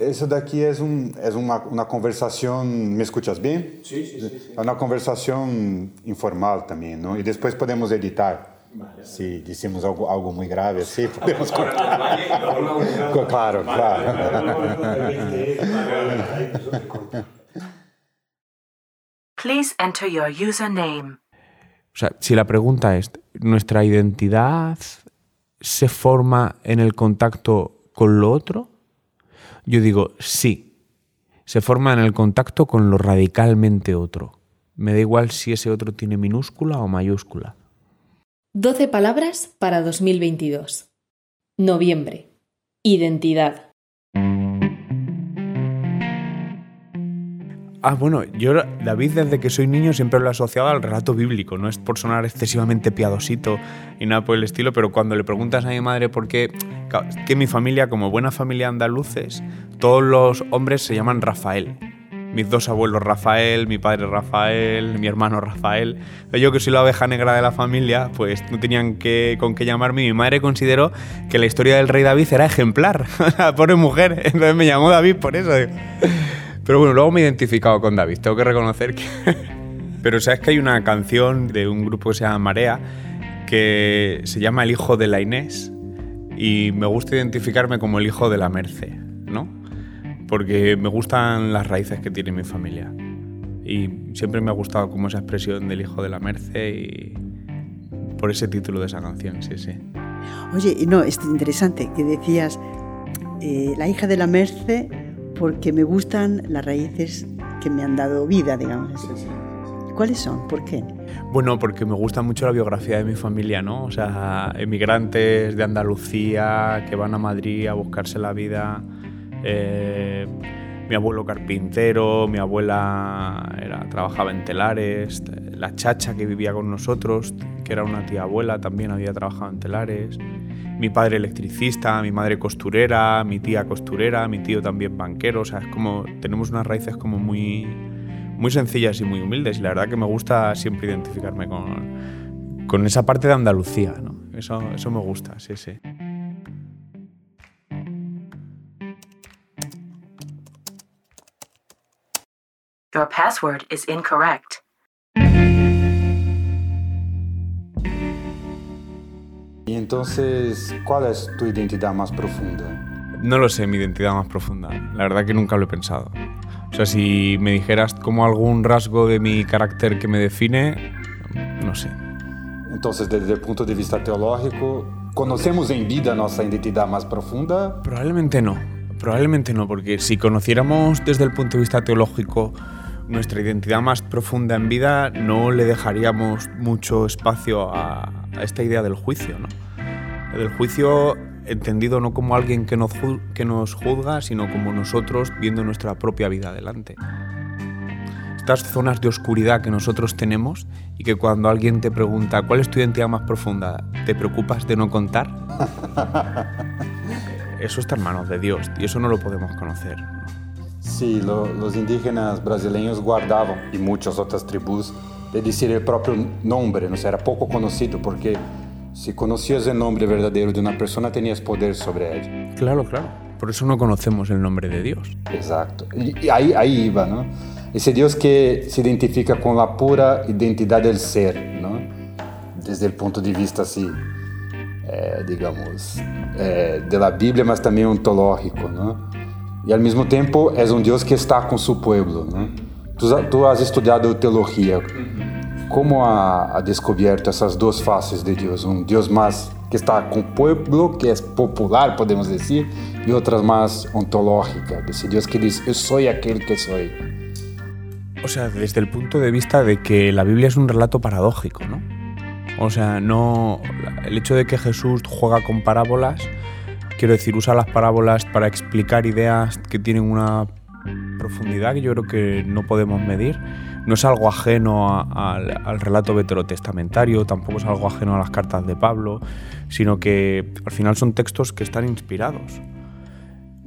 Isso daqui é, um, é uma, uma conversação. Me escutas bem? Sim, sim, sim. É uma conversação informal também, não? E depois podemos editar. Se dissemos algo, algo muito grave assim, podemos cortar. claro, claro. Please enter your username. O sea, si la pregunta es, ¿nuestra identidad se forma en el contacto con lo otro? Yo digo, sí, se forma en el contacto con lo radicalmente otro. Me da igual si ese otro tiene minúscula o mayúscula. 12 palabras para 2022. Noviembre. Identidad. Ah, bueno, yo, David, desde que soy niño siempre lo he asociado al relato bíblico. No es por sonar excesivamente piadosito y nada por el estilo, pero cuando le preguntas a mi madre por qué, que mi familia, como buena familia andaluces, todos los hombres se llaman Rafael. Mis dos abuelos Rafael, mi padre Rafael, mi hermano Rafael. Yo que soy la oveja negra de la familia, pues no tenían que, con qué llamarme. Mi madre consideró que la historia del rey David era ejemplar. Pobre mujer. Entonces me llamó David por eso. Pero bueno, luego me he identificado con David, tengo que reconocer que... Pero sabes que hay una canción de un grupo que se llama Marea que se llama El hijo de la Inés y me gusta identificarme como el hijo de la Merce, ¿no? Porque me gustan las raíces que tiene mi familia y siempre me ha gustado como esa expresión del hijo de la Merce y por ese título de esa canción, sí, sí. Oye, no, es interesante que decías eh, la hija de la Merce porque me gustan las raíces que me han dado vida, digamos. ¿Cuáles son? ¿Por qué? Bueno, porque me gusta mucho la biografía de mi familia, ¿no? O sea, emigrantes de Andalucía que van a Madrid a buscarse la vida. Eh, mi abuelo carpintero, mi abuela era, trabajaba en telares, la chacha que vivía con nosotros, que era una tía abuela, también había trabajado en telares mi padre electricista, mi madre costurera, mi tía costurera, mi tío también banquero, o sea, es como tenemos unas raíces como muy muy sencillas y muy humildes y la verdad que me gusta siempre identificarme con, con esa parte de Andalucía, ¿no? Eso, eso me gusta, sí, sí. Your password is incorrect. Entonces, ¿cuál es tu identidad más profunda? No lo sé, mi identidad más profunda. La verdad que nunca lo he pensado. O sea, si me dijeras como algún rasgo de mi carácter que me define, no sé. Entonces, desde el punto de vista teológico, ¿conocemos en vida nuestra identidad más profunda? Probablemente no. Probablemente no, porque si conociéramos desde el punto de vista teológico nuestra identidad más profunda en vida, no le dejaríamos mucho espacio a, esta idea del juicio. ¿no? Del juicio entendido no como alguien que nos, que nos juzga, sino como nosotros viendo nuestra propia vida adelante. Estas zonas de oscuridad que nosotros tenemos y que cuando alguien te pregunta cuál es tu identidad más profunda, ¿te preocupas de no contar? Eso está en manos de Dios y eso no lo podemos conocer. Sí, lo, los indígenas brasileños guardaban, y muchas otras tribus, de decir el propio nombre, ¿no? era poco conocido porque si conocías el nombre verdadero de una persona tenías poder sobre ella. Claro, claro. Por eso no conocemos el nombre de Dios. Exacto. Y ahí, ahí iba, ¿no? Ese Dios que se identifica con la pura identidad del ser, ¿no? Desde el punto de vista así, eh, digamos, eh, de la Biblia, mas también ontológico, ¿no? e ao mesmo tempo és um Deus que está com seu povo. Né? Tu, tu has estudado teologia. Como ha, ha descoberto essas duas faces de Deus? Um Deus mais que está com o povo, que é popular, podemos dizer, e outras mais ontológica, esse Deus que diz: Eu sou aquele que sou. O sea, desde el punto de vista de que la Biblia es un relato paradójico, ¿no? O sea, no. El hecho de que Jesús juega con parábolas Quiero decir, usa las parábolas para explicar ideas que tienen una profundidad que yo creo que no podemos medir. No es algo ajeno al relato veterotestamentario, tampoco es algo ajeno a las cartas de Pablo, sino que al final son textos que están inspirados.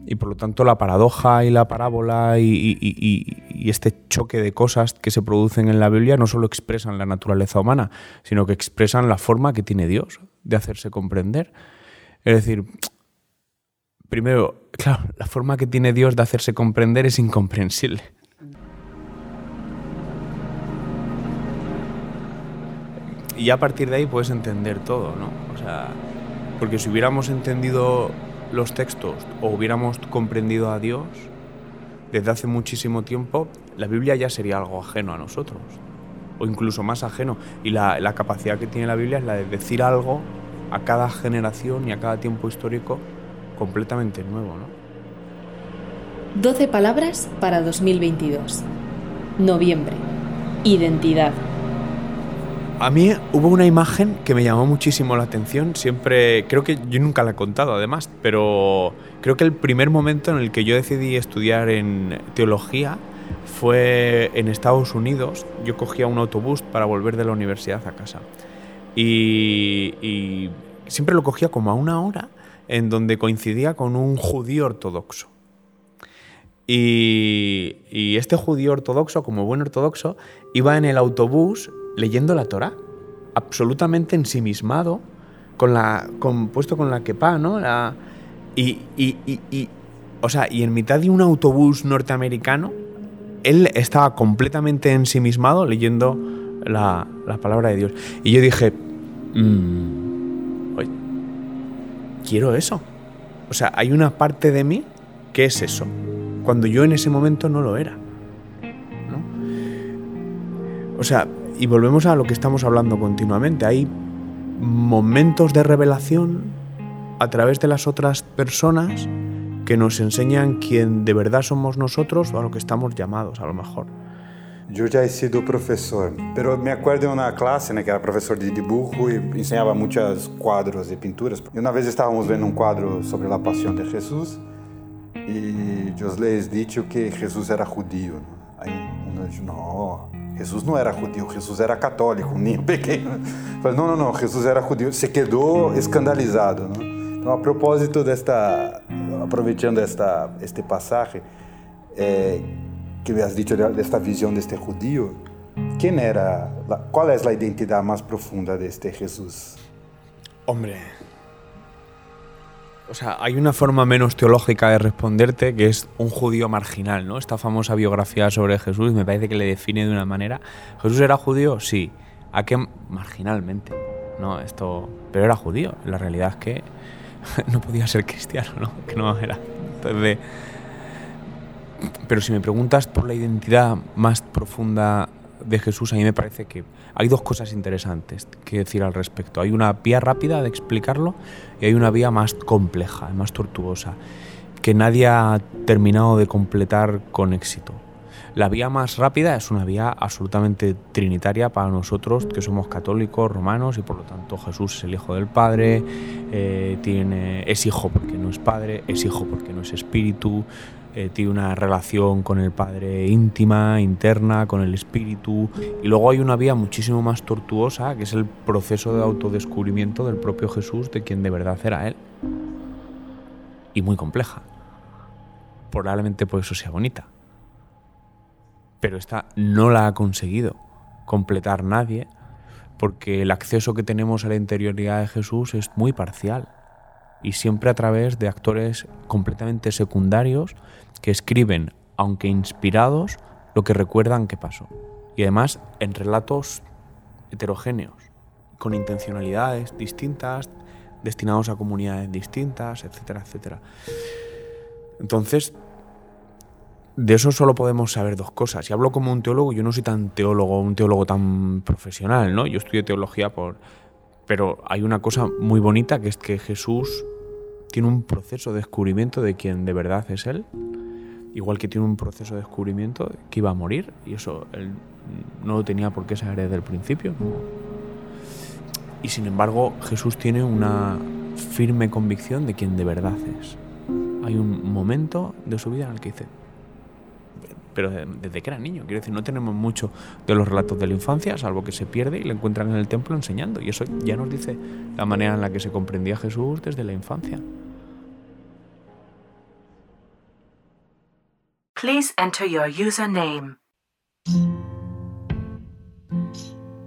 Y por lo tanto la paradoja y la parábola y, y, este choque de cosas que se producen en la Biblia no solo expresan la naturaleza humana, sino que expresan la forma que tiene Dios de hacerse comprender. Es decir, primero, claro, la forma que tiene Dios de hacerse comprender es incomprensible. Y a partir de ahí puedes entender todo, ¿no? O sea, porque si hubiéramos entendido los textos o hubiéramos comprendido a Dios desde hace muchísimo tiempo, la Biblia ya sería algo ajeno a nosotros, o incluso más ajeno. Y la, la capacidad que tiene la Biblia es la de decir algo a cada generación y a cada tiempo histórico completamente nuevo, ¿no? 12 palabras para 2022. Noviembre. Identidad. A mí hubo una imagen que me llamó muchísimo la atención. Siempre, creo que yo nunca la he contado además, pero creo que el primer momento en el que yo decidí estudiar en teología fue en Estados Unidos. Yo cogía un autobús para volver de la universidad a casa. Y, siempre lo cogía como a una hora en donde coincidía con un judío ortodoxo. Y, este judío ortodoxo, como buen ortodoxo, iba en el autobús leyendo la Torah, absolutamente ensimismado, con la, con, puesto con la kepa, ¿no? La, y, y, y, o sea, y en mitad de un autobús norteamericano, él estaba completamente ensimismado leyendo la, la palabra de Dios. Y yo dije, mmm, oye, quiero eso. O sea, hay una parte de mí que es eso, cuando yo en ese momento no lo era. ¿no? O sea, y volvemos a lo que estamos hablando continuamente. Hay momentos de revelación a través de las otras personas que nos enseñan quién de verdad somos nosotros o a lo que estamos llamados, a lo mejor. Yo ya he sido profesor, pero me acuerdo de una clase ¿no? que era profesor de dibujo y enseñaba muchos cuadros y pinturas. Y una vez estábamos viendo un cuadro sobre la pasión de Jesús y yo les he dicho que Jesús era judío. ¿no? Ahí uno dijo, no, Jesús no era judío, Jesús era católico, un niño pequeño. Falei, no, no, no, Jesús era judío. Se quedó escandalizado. ¿no? Então, a propósito desta, aproveitando esta, este pasaje, eh, que me has dicho de esta visión de este judío, ¿quién era, la, cuál es la identidad más profunda de este Jesús? Hombre, o sea, hay una forma menos teológica de responderte que es un judío marginal, ¿no? Esta famosa biografía sobre Jesús me parece que le define de una manera. ¿Jesús era judío? Sí. ¿A qué? Marginalmente. No, esto. Pero era judío. La realidad es que no podía ser cristiano, ¿no? Que no era. Entonces, pero si me preguntas por la identidad más profunda de Jesús, a mí me parece que hay dos cosas interesantes que decir al respecto. Hay una vía rápida de explicarlo y hay una vía más compleja, más tortuosa, que nadie ha terminado de completar con éxito. La vía más rápida es una vía absolutamente trinitaria para nosotros que somos católicos, romanos y por lo tanto Jesús es el Hijo del Padre, eh, tiene, es hijo porque no es Padre, es hijo porque no es Espíritu, eh, tiene una relación con el Padre íntima, interna, con el Espíritu. Y luego hay una vía muchísimo más tortuosa, que es el proceso de autodescubrimiento del propio Jesús, de quien de verdad era Él. Y muy compleja. Probablemente por eso sea bonita. Pero esta no la ha conseguido completar nadie, porque el acceso que tenemos a la interioridad de Jesús es muy parcial y siempre a través de actores completamente secundarios que escriben, aunque inspirados, lo que recuerdan que pasó. Y además en relatos heterogéneos, con intencionalidades distintas, destinados a comunidades distintas, etcétera, etcétera. Entonces, de eso solo podemos saber dos cosas. Y hablo como un teólogo, yo no soy tan teólogo, un teólogo tan profesional, ¿no? Yo estudio teología por... Pero hay una cosa muy bonita que es que Jesús tiene un proceso de descubrimiento de quién de verdad es Él, igual que tiene un proceso de descubrimiento de que iba a morir, y eso Él no lo tenía por qué saber desde el principio. Y sin embargo, Jesús tiene una firme convicción de quién de verdad es. Hay un momento de su vida en el que dice, pero desde que era niño. Quiero decir, no tenemos mucho de los relatos de la infancia, salvo que se pierde y le encuentran en el templo enseñando. Y eso ya nos dice la manera en la que se comprendía Jesús desde la infancia. Please enter your username.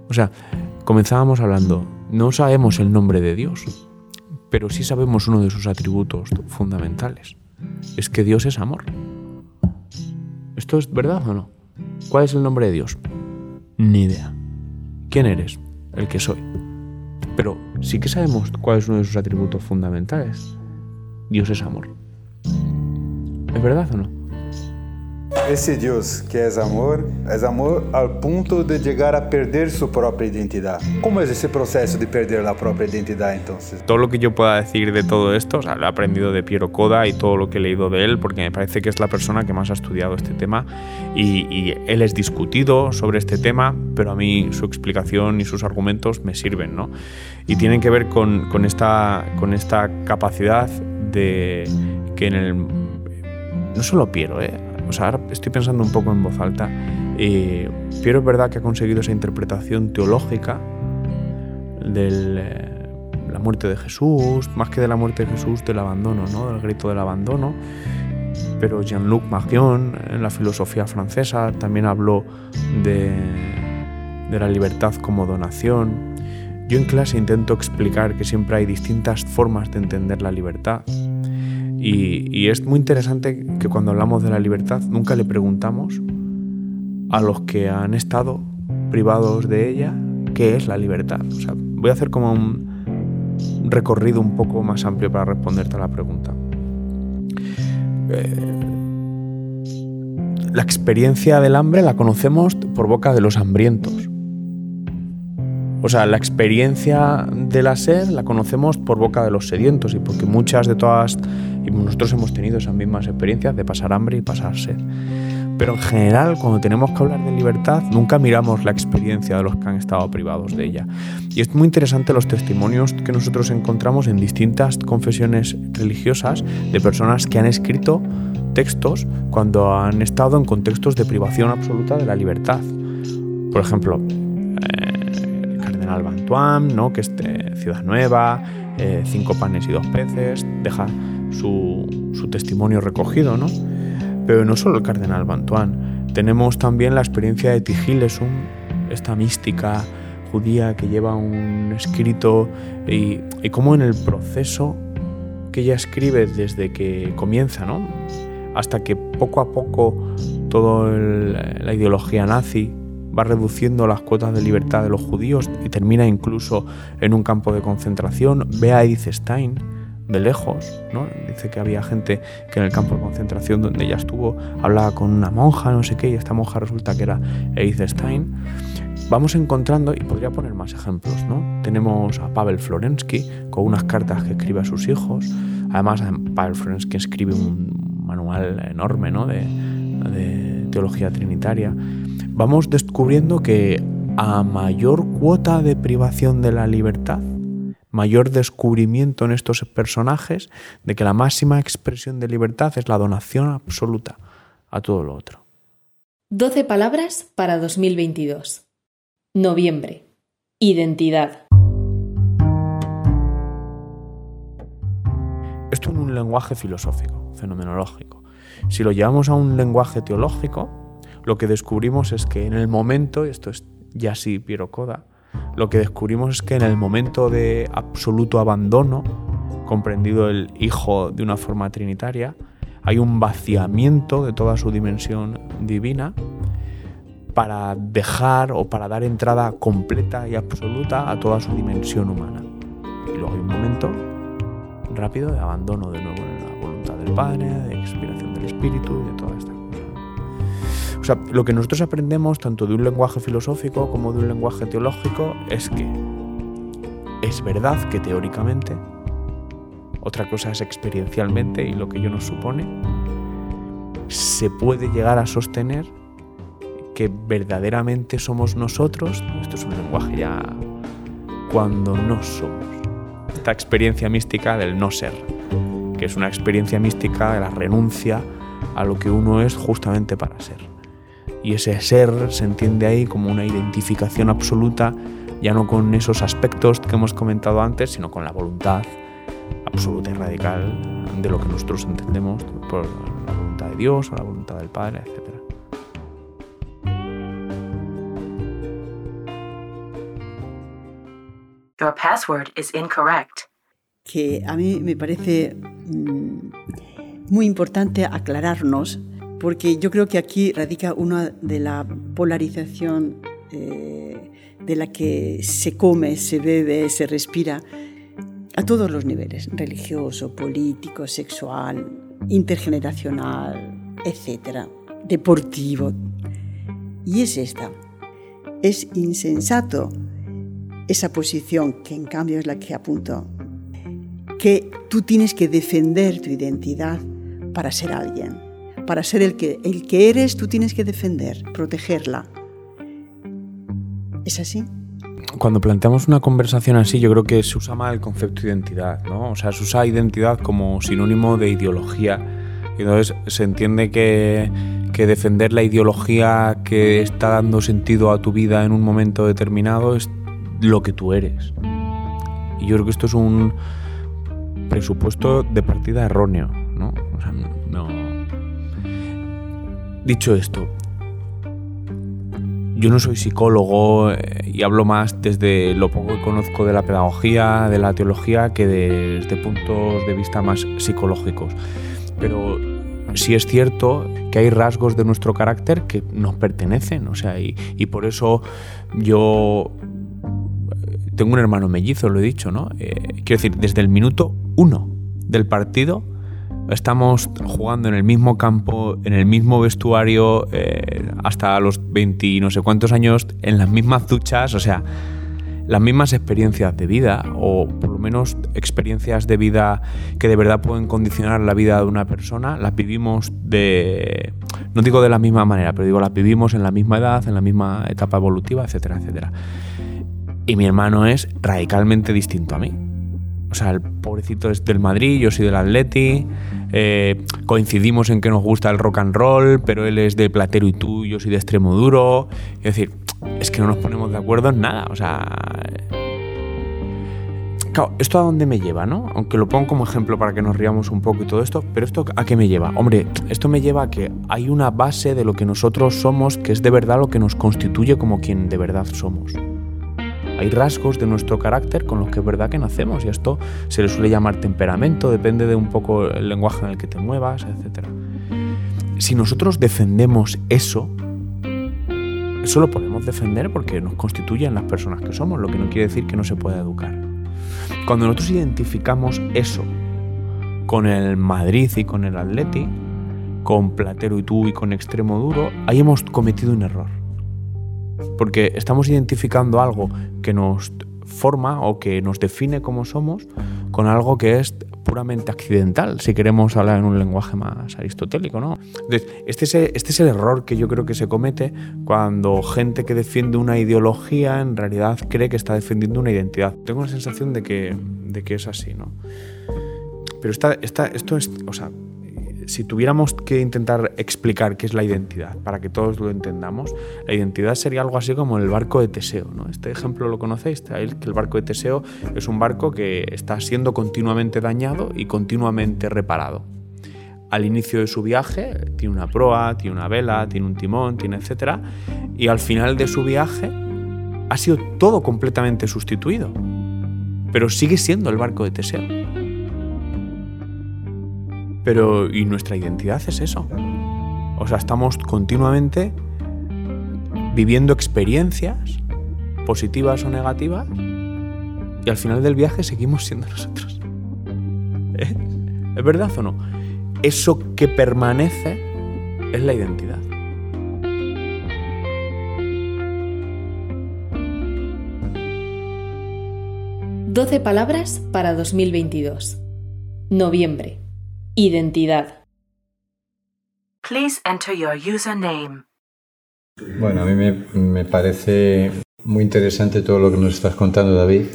O sea, comenzábamos hablando, no sabemos el nombre de Dios, pero sí sabemos uno de sus atributos fundamentales. Es que Dios es amor. ¿Esto es verdad o no? ¿Cuál es el nombre de Dios? Ni idea. ¿Quién eres? El que soy. Pero sí que sabemos cuál es uno de sus atributos fundamentales. Dios es amor. ¿Es verdad o no? Esse Deus que é amor, é amor ao ponto de chegar a perder sua própria identidade. Como é esse processo de perder a própria identidade, então? Todo lo que yo pueda decir de todo esto, o sea, lo he aprendido de Piero Coda y todo lo que he leído de él, porque me parece que es la persona que más ha estudiado este tema y, él es discutido sobre este tema, pero a mí su explicación y sus argumentos me sirven, ¿no? Y tienen que ver esta, con esta capacidad de que en el... No solo Piero, ¿eh? O sea, ahora estoy pensando un poco en voz alta. Eh, Piero es verdad que ha conseguido esa interpretación teológica de eh, la muerte de Jesús, más que de la muerte de Jesús, del abandono, ¿no? del grito del abandono. Pero Jean-Luc Marion, en la filosofía francesa, también habló de, de la libertad como donación. Yo en clase intento explicar que siempre hay distintas formas de entender la libertad y, es muy interesante que cuando hablamos de la libertad nunca le preguntamos a los que han estado privados de ella qué es la libertad. O sea, voy a hacer como un recorrido un poco más amplio para responderte a la pregunta. Eh, la experiencia del hambre la conocemos por boca de los hambrientos. O sea, la experiencia de la sed la conocemos por boca de los sedientos y porque muchas de todas, y nosotros hemos tenido esas mismas experiencias de pasar hambre y pasar sed. Pero en general, cuando tenemos que hablar de libertad, nunca miramos la experiencia de los que han estado privados de ella. Y es muy interesante los testimonios que nosotros encontramos en distintas confesiones religiosas de personas que han escrito textos cuando han estado en contextos de privación absoluta de la libertad. Por ejemplo, Cardenal ¿no? que es Ciudad Nueva, eh, Cinco panes y dos peces, deja su, testimonio recogido, ¿no? Pero no solo el Cardenal Bantuán, tenemos también la experiencia de Tigilesum, esta mística judía que lleva un escrito y, y cómo en el proceso que ella escribe desde que comienza, ¿no? hasta que poco a poco toda la ideología nazi va reduciendo las cuotas de libertad de los judíos y termina incluso en un campo de concentración. Ve a Edith Stein de lejos, ¿no? Dice que había gente que en el campo de concentración donde ella estuvo hablaba con una monja, no sé qué, y esta monja resulta que era Edith. Vamos encontrando, y podría poner más ejemplos, ¿no? Tenemos a Pavel Florensky con unas cartas que escribe a sus hijos. Además, Pavel Florensky escribe un manual enorme, ¿no? de teología trinitaria vamos descubriendo que a mayor cuota de privación de la libertad, mayor descubrimiento en estos personajes de que la máxima expresión de libertad es la donación absoluta a todo lo otro. 12 palabras para 2022. Noviembre. Identidad. Esto en un lenguaje filosófico, fenomenológico. Si lo llevamos a un lenguaje teológico, lo que descubrimos es que en el momento, esto es ya sí Piero Coda, lo que descubrimos es que en el momento de absoluto abandono, comprendido el Hijo de una forma trinitaria, hay un vaciamiento de toda su dimensión divina para dejar o para dar entrada completa y absoluta a toda su dimensión humana. Y luego hay un momento rápido de abandono de nuevo en la voluntad del Padre, de expiración del Espíritu y de toda esta o sea, lo que nosotros aprendemos tanto de un lenguaje filosófico como de un lenguaje teológico es que es verdad que teóricamente, otra cosa es experiencialmente y lo que ello nos supone, se puede llegar a sostener que verdaderamente somos nosotros, esto es un lenguaje ya cuando no somos. Esta experiencia mística del no ser, que es una experiencia mística de la renuncia a lo que uno es justamente para ser y ese ser se entiende ahí como una identificación absoluta, ya no con esos aspectos que hemos comentado antes, sino con la voluntad absoluta y radical de lo que nosotros entendemos por la voluntad de Dios o la voluntad del Padre, etc. Your password is incorrect. que a mí me parece mm, muy importante aclararnos, porque yo creo que aquí radica una de la polarización eh, de la que se come, se bebe, se respira a todos los niveles, religioso, político, sexual, intergeneracional, etcétera, deportivo. Y es esta. Es insensato esa posición, que en cambio es la que apunto, que tú tienes que defender tu identidad para ser alguien. Para ser el que, el que eres, tú tienes que defender, protegerla. ¿Es así? Cuando planteamos una conversación así, yo creo que se usa mal el concepto de identidad, ¿no? O sea, se usa identidad como sinónimo de ideología. Y entonces se entiende que, que defender la ideología que está dando sentido a tu vida en un momento determinado es lo que tú eres. Y yo creo que esto es un presupuesto de partida erróneo, ¿no? O sea. Dicho esto, yo no soy psicólogo eh, y hablo más desde lo poco que conozco de la pedagogía, de la teología, que desde puntos de vista más psicológicos. Pero sí es cierto que hay rasgos de nuestro carácter que nos pertenecen, o sea, y, por eso yo tengo un hermano mellizo, lo he dicho, ¿no? Eh, quiero decir, desde el minuto uno del partido estamos jugando en el mismo campo, en el mismo vestuario, eh, hasta los 20 y no sé cuántos años, en las mismas duchas, o sea, las mismas experiencias de vida, o por lo menos experiencias de vida que de verdad pueden condicionar la vida de una persona, las vivimos de, no digo de la misma manera, pero digo, las vivimos en la misma edad, en la misma etapa evolutiva, etcétera, etcétera. Y mi hermano es radicalmente distinto a mí. O sea, el pobrecito es del Madrid, yo soy del Atleti. Eh, coincidimos en que nos gusta el rock and roll, pero él es de Platero y tú, yo soy de extremo duro. Es decir, es que no nos ponemos de acuerdo en nada. O sea. Claro, ¿esto a dónde me lleva, no? Aunque lo pongo como ejemplo para que nos riamos un poco y todo esto, pero ¿esto a qué me lleva? Hombre, esto me lleva a que hay una base de lo que nosotros somos que es de verdad lo que nos constituye como quien de verdad somos. Hay rasgos de nuestro carácter con los que es verdad que nacemos y esto se le suele llamar temperamento, depende de un poco el lenguaje en el que te muevas, etc. Si nosotros defendemos eso, eso lo podemos defender porque nos constituyen las personas que somos, lo que no quiere decir que no se pueda educar. Cuando nosotros identificamos eso con el Madrid y con el Atleti, con Platero y tú y con Extremo Duro, ahí hemos cometido un error porque estamos identificando algo que nos forma o que nos define como somos con algo que es puramente accidental, si queremos hablar en un lenguaje más aristotélico, ¿no? este es, el, este es el error que yo creo que se comete cuando gente que defiende una ideología en realidad cree que está defendiendo una identidad. Tengo la sensación de que, de que es así, ¿no? Pero esta, esta, esto es, o sea, si tuviéramos que intentar explicar qué es la identidad, para que todos lo entendamos, la identidad sería algo así como el barco de Teseo. ¿no? Este ejemplo lo conocéis, que el barco de Teseo es un barco que está siendo continuamente dañado y continuamente reparado. Al inicio de su viaje tiene una proa, tiene una vela, tiene un timón, tiene etcétera, y al final de su viaje ha sido todo completamente sustituido, pero sigue siendo el barco de Teseo. Pero, ¿y nuestra identidad es eso? O sea, estamos continuamente viviendo experiencias, positivas o negativas, y al final del viaje seguimos siendo nosotros. ¿Eh? ¿Es verdad o no? Eso que permanece es la identidad. Doce palabras para 2022. Noviembre. Identidad. Please enter your username. Bueno, a mí me, parece muy interesante todo lo que nos estás contando, David,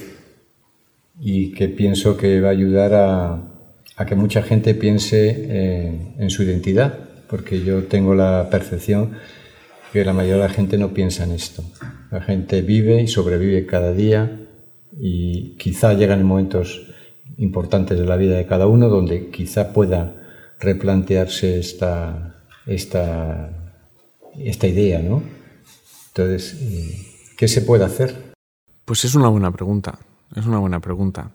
y que pienso que va a ayudar a, que mucha gente piense eh, en su identidad, porque yo tengo la percepción que la mayoría de la gente no piensa en esto. La gente vive y sobrevive cada día y quizá llegan momentos importantes de la vida de cada uno, donde quizá pueda replantearse esta, esta, esta idea, ¿no? Entonces, eh, ¿qué se puede hacer? Pues es una buena pregunta, es una buena pregunta.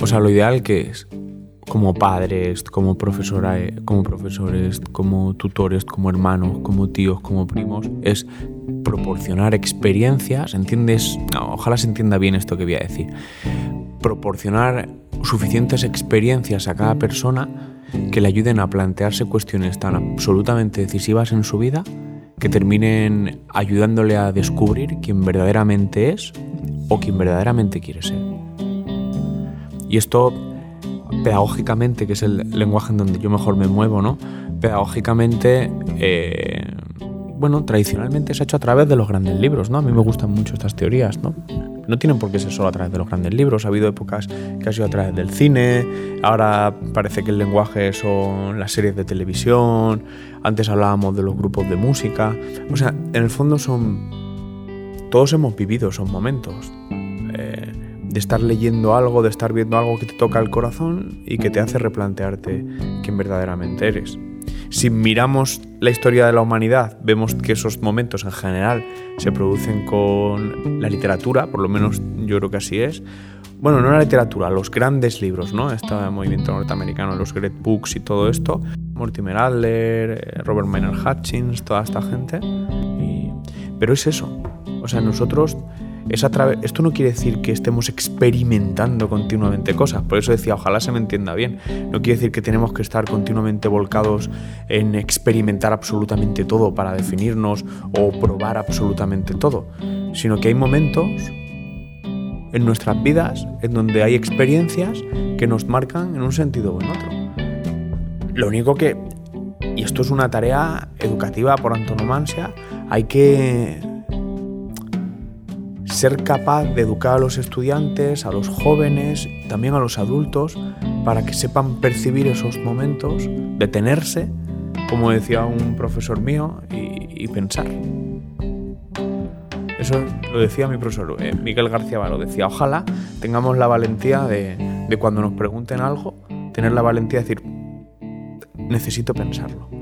O sea, lo ideal que es como padres, como, profesora, como profesores, como tutores, como hermanos, como tíos, como primos, es proporcionar experiencias, ¿entiendes? ojalá se entienda bien esto que voy a decir. Proporcionar suficientes experiencias a cada persona que le ayuden a plantearse cuestiones tan absolutamente decisivas en su vida que terminen ayudándole a descubrir quién verdaderamente es o quién verdaderamente quiere ser. Y esto pedagógicamente, que es el lenguaje en donde yo mejor me muevo, ¿no? Pedagógicamente, eh, bueno, tradicionalmente se ha hecho a través de los grandes libros, ¿no? A mí me gustan mucho estas teorías, ¿no? No tienen por qué ser solo a través de los grandes libros. Ha habido épocas que ha sido a través del cine, ahora parece que el lenguaje son las series de televisión, antes hablábamos de los grupos de música. O sea, en el fondo son... Todos hemos vivido esos momentos. Eh, de estar leyendo algo, de estar viendo algo que te toca el corazón y que te hace replantearte quién verdaderamente eres. Si miramos la historia de la humanidad, vemos que esos momentos en general se producen con la literatura, por lo menos yo creo que así es. Bueno, no la literatura, los grandes libros, ¿no? Este movimiento norteamericano, los Great Books y todo esto. Mortimer Adler, eh, Robert Maynard Hutchins, toda esta gente. Pero es eso. O sea, nosotros esto no quiere decir que estemos experimentando continuamente cosas, por eso decía, ojalá se me entienda bien. No quiere decir que tenemos que estar continuamente volcados en experimentar absolutamente todo para definirnos o probar absolutamente todo, sino que hay momentos en nuestras vidas en donde hay experiencias que nos marcan en un sentido o en otro. Lo único que, y esto es una tarea educativa por antonomasia, hay que ser capaz de educar a los estudiantes, a los jóvenes, también a los adultos, para que sepan percibir esos momentos, detenerse, como decía un profesor mío, y, pensar. Eso lo decía mi profesor eh, Miguel García Varo, decía, ojalá tengamos la valentía de, de cuando nos pregunten algo, tener la valentía de decir, necesito pensarlo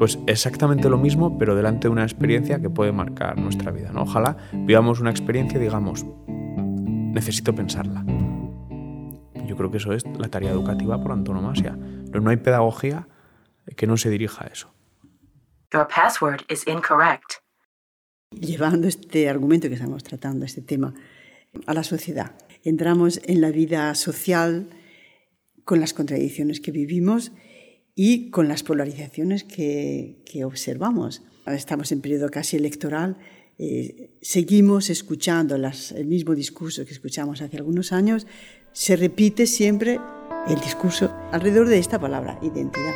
pues exactamente lo mismo, pero delante de una experiencia que puede marcar nuestra vida. ¿no? Ojalá vivamos una experiencia y digamos, necesito pensarla. Yo creo que eso es la tarea educativa por antonomasia. Pero no hay pedagogía que no se dirija a eso. Your password is incorrect. Llevando este argumento que estamos tratando, este tema, a la sociedad. Entramos en la vida social con las contradicciones que vivimos y con las polarizaciones que, observamos. Estamos en periodo casi electoral, eh, seguimos escuchando el mismo discurso que escuchamos hace algunos años, se repite siempre el discurso alrededor de esta palabra, identidad.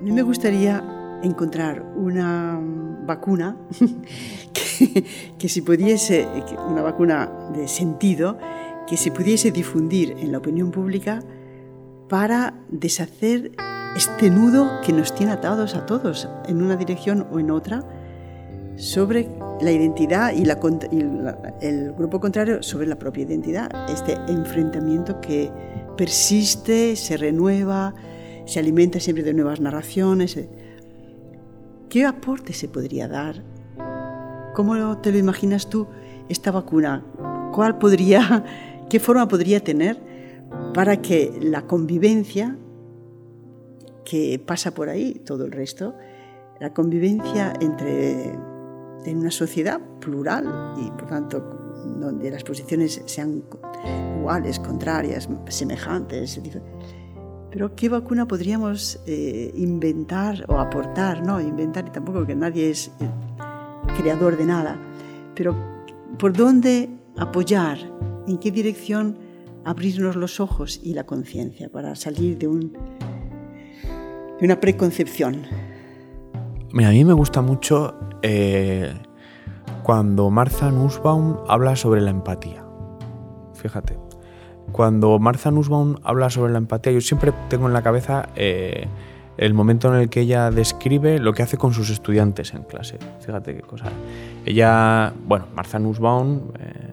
A mí me gustaría encontrar una vacuna que, que si pudiese, una vacuna de sentido, que se pudiese difundir en la opinión pública para deshacer este nudo que nos tiene atados a todos en una dirección o en otra sobre la identidad y, el grupo contrario sobre la propia identidad, este enfrentamiento que persiste, se renueva, se alimenta siempre de nuevas narraciones. ¿Qué aporte se podría dar? ¿Cómo te lo imaginas tú esta vacuna? ¿Cuál podría, qué forma podría tener para que la convivencia que pasa por ahí, todo el resto, la convivencia entre en una sociedad plural y por tanto donde las posiciones sean iguales, contrarias, semejantes. Pero ¿qué vacuna podríamos eh, inventar o aportar? No, inventar y tampoco que nadie es eh, creador de nada. Pero ¿por dónde apoyar? ¿En qué dirección abrirnos los ojos y la conciencia para salir de, un, de una preconcepción. A mí me gusta mucho eh, cuando Martha Nussbaum habla sobre la empatía. Fíjate, cuando Martha Nussbaum habla sobre la empatía, yo siempre tengo en la cabeza eh, el momento en el que ella describe lo que hace con sus estudiantes en clase. Fíjate qué cosa. Ella, bueno, Martha Nussbaum, eh,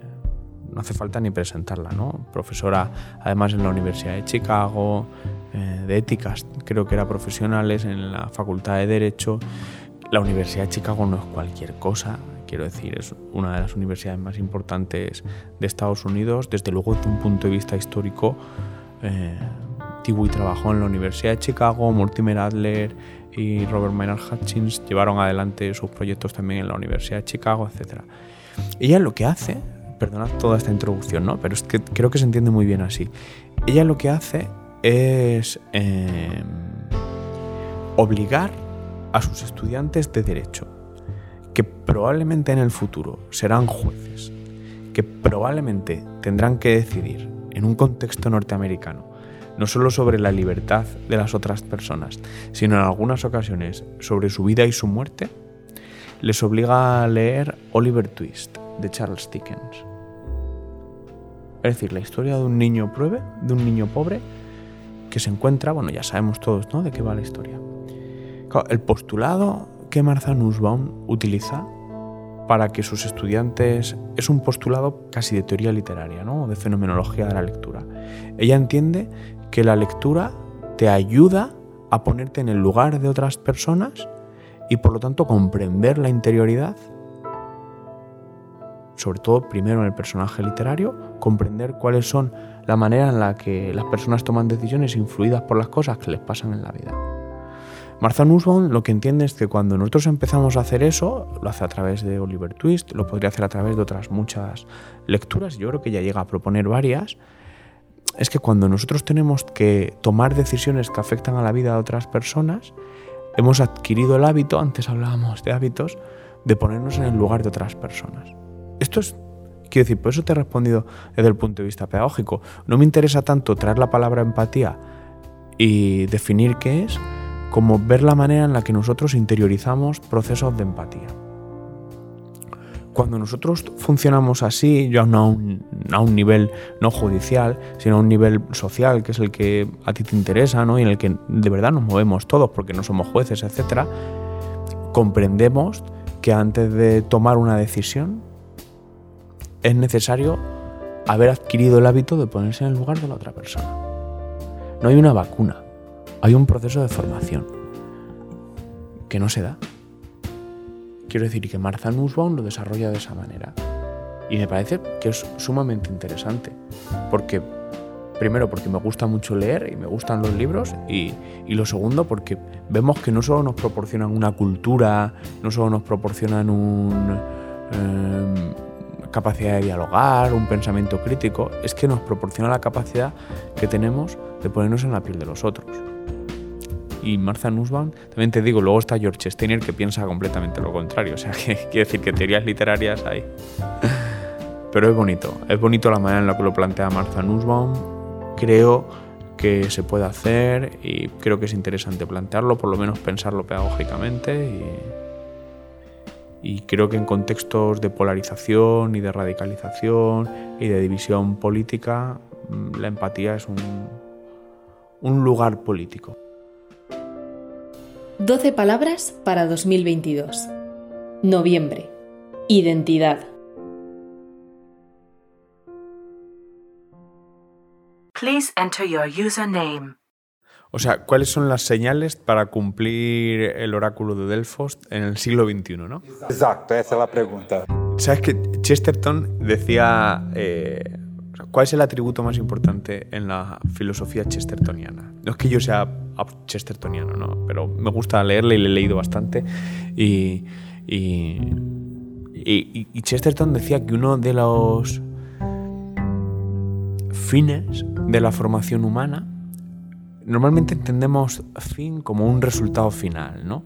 no hace falta ni presentarla, ¿no? Profesora además en la Universidad de Chicago, eh, de éticas, creo que era profesionales en la Facultad de Derecho. La Universidad de Chicago no es cualquier cosa, quiero decir, es una de las universidades más importantes de Estados Unidos, desde luego desde un punto de vista histórico. Eh, Dewey trabajó en la Universidad de Chicago, Mortimer Adler y Robert Maynard Hutchins llevaron adelante sus proyectos también en la Universidad de Chicago, etc. Ella lo que hace, perdonad toda esta introducción, ¿no? pero es que creo que se entiende muy bien así. Ella lo que hace es eh, obligar a sus estudiantes de derecho, que probablemente en el futuro serán jueces, que probablemente tendrán que decidir en un contexto norteamericano no solo sobre la libertad de las otras personas, sino en algunas ocasiones sobre su vida y su muerte, les obliga a leer Oliver Twist de Charles Dickens. Es decir, la historia de un niño pruebe, de un niño pobre que se encuentra, bueno, ya sabemos todos, ¿no? De qué va la historia. El postulado que Martha Nussbaum utiliza para que sus estudiantes es un postulado casi de teoría literaria, ¿no? de fenomenología de la lectura. Ella entiende que la lectura te ayuda a ponerte en el lugar de otras personas y por lo tanto comprender la interioridad, sobre todo primero en el personaje literario, comprender cuáles son la manera en la que las personas toman decisiones influidas por las cosas que les pasan en la vida. Martha Nussbaum lo que entiende es que cuando nosotros empezamos a hacer eso, lo hace a través de Oliver Twist, lo podría hacer a través de otras muchas lecturas, yo creo que ya llega a proponer varias, es que cuando nosotros tenemos que tomar decisiones que afectan a la vida de otras personas, hemos adquirido el hábito, antes hablábamos de hábitos, de ponernos en el lugar de otras personas. Esto es, quiero decir, por eso te he respondido desde el punto de vista pedagógico. No me interesa tanto traer la palabra empatía y definir qué es, como ver la manera en la que nosotros interiorizamos procesos de empatía. Cuando nosotros funcionamos así, ya no a un, nivel no judicial, sino a un nivel social, que es el que a ti te interesa, ¿no? y en el que de verdad nos movemos todos, porque no somos jueces, etc., comprendemos que antes de tomar una decisión es necesario haber adquirido el hábito de ponerse en el lugar de la otra persona. No hay una vacuna, hay un proceso de formación que no se da. Quiero decir que Martha Nussbaum lo desarrolla de esa manera. Y me parece que es sumamente interesante. Porque, primero, porque me gusta mucho leer y me gustan los libros. Y, y lo segundo, porque vemos que no solo nos proporcionan una cultura, no solo nos proporcionan una eh, capacidad de dialogar, un pensamiento crítico, es que nos proporciona la capacidad que tenemos de ponernos en la piel de los otros y Martha Nussbaum, también te digo, luego está George Steiner que piensa completamente lo contrario. O sea, que quiere decir que teorías literarias hay. Pero es bonito, es bonito la manera en la que lo plantea Martha Nussbaum. Creo que se puede hacer y creo que es interesante plantearlo, por lo menos pensarlo pedagógicamente. Y, y creo que en contextos de polarización y de radicalización y de división política, mm, la empatía es un, un lugar político. 12 palabras para 2022. Noviembre. Identidad. Please enter your username. O sea, ¿cuáles son las señales para cumplir el oráculo de Delfos en el siglo XXI, no? Exacto, esa es la pregunta. ¿Sabes que Chesterton decía eh, ¿Cuál es el atributo más importante en la filosofía chestertoniana? No es que yo sea chestertoniano, ¿no? pero me gusta leerle y le he leído bastante. Y, y, y, Chesterton decía que uno de los fines de la formación humana, normalmente entendemos fin como un resultado final, ¿no?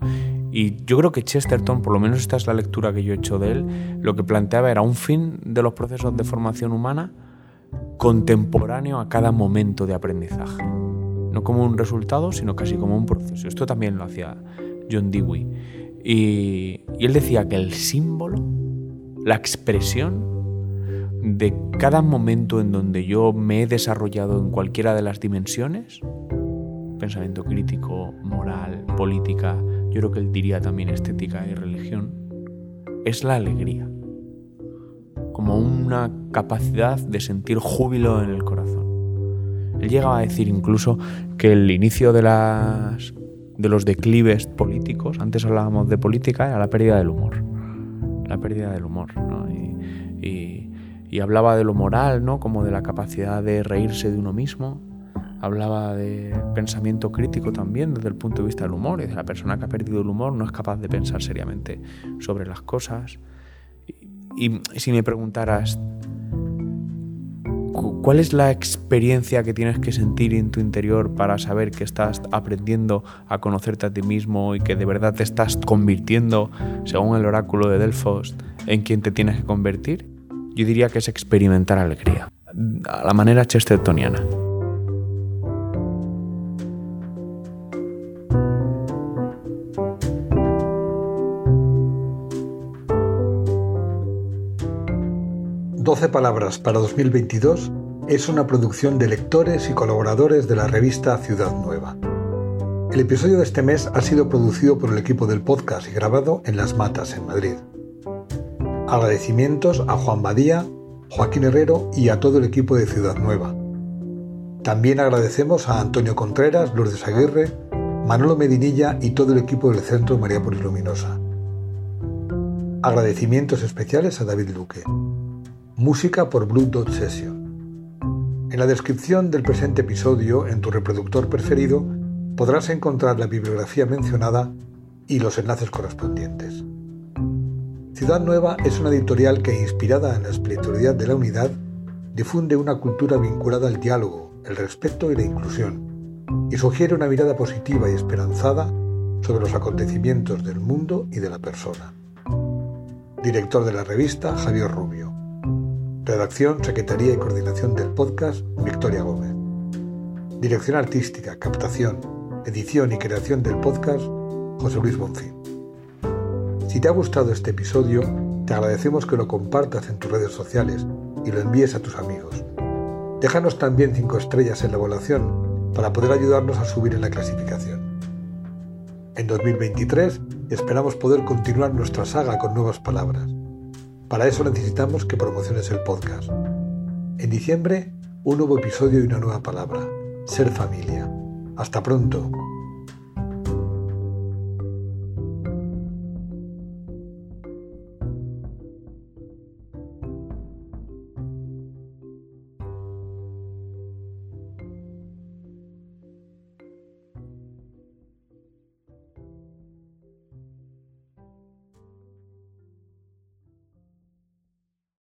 Y yo creo que Chesterton, por lo menos esta es la lectura que yo he hecho de él, lo que planteaba era un fin de los procesos de formación humana contemporáneo a cada momento de aprendizaje. No como un resultado, sino casi como un proceso. Esto también lo hacía John Dewey. Y, y él decía que el símbolo, la expresión de cada momento en donde yo me he desarrollado en cualquiera de las dimensiones, pensamiento crítico, moral, política, yo creo que él diría también estética y religión, es la alegría como una capacidad de sentir júbilo en el corazón. Él llegaba a decir incluso que el inicio de, las, de los declives políticos, antes hablábamos de política, era la pérdida del humor. la pérdida del humor. Y, y, hablaba de lo moral, ¿no? como de la capacidad de reírse de uno mismo. Hablaba de pensamiento crítico también desde el punto de vista del humor. Y de la persona que ha perdido el humor no es capaz de pensar seriamente sobre las cosas. y si me preguntaras, ¿Cuál es la experiencia que tienes que sentir en tu interior para saber que estás aprendiendo a conocerte a ti mismo y que de verdad te estás convirtiendo, según el oráculo de Delfos, en quien te tienes que convertir? Yo diría que es experimentar alegría, a la manera chestertoniana. Doce palabras para 2022 es una producción de lectores y colaboradores de la revista Ciudad Nueva. El episodio de este mes ha sido producido por el equipo del podcast y grabado en Las Matas, en Madrid. Agradecimientos a Juan Badía, Joaquín Herrero y a todo el equipo de Ciudad Nueva. También agradecemos a Antonio Contreras, Lourdes Aguirre, Manolo Medinilla y todo el equipo del Centro María Por Luminosa. Agradecimientos especiales a David Luque. Música por Blue Dot Session. En la descripción del presente episodio, en tu reproductor preferido, podrás encontrar la bibliografía mencionada y los enlaces correspondientes. Ciudad Nueva es una editorial que, inspirada en la espiritualidad de la unidad, difunde una cultura vinculada al diálogo, el respeto y la inclusión, y sugiere una mirada positiva y esperanzada sobre los acontecimientos del mundo y de la persona. Director de la revista, Javier Rubio. Redacción, Secretaría y Coordinación del podcast, Victoria Gómez. Dirección Artística, Captación, Edición y Creación del podcast, José Luis Bonfín. Si te ha gustado este episodio, te agradecemos que lo compartas en tus redes sociales y lo envíes a tus amigos. Déjanos también 5 estrellas en la evaluación para poder ayudarnos a subir en la clasificación. En 2023 esperamos poder continuar nuestra saga con nuevas palabras para eso necesitamos que promociones el podcast. En diciembre, un nuevo episodio y una nueva palabra. Ser familia. Hasta pronto.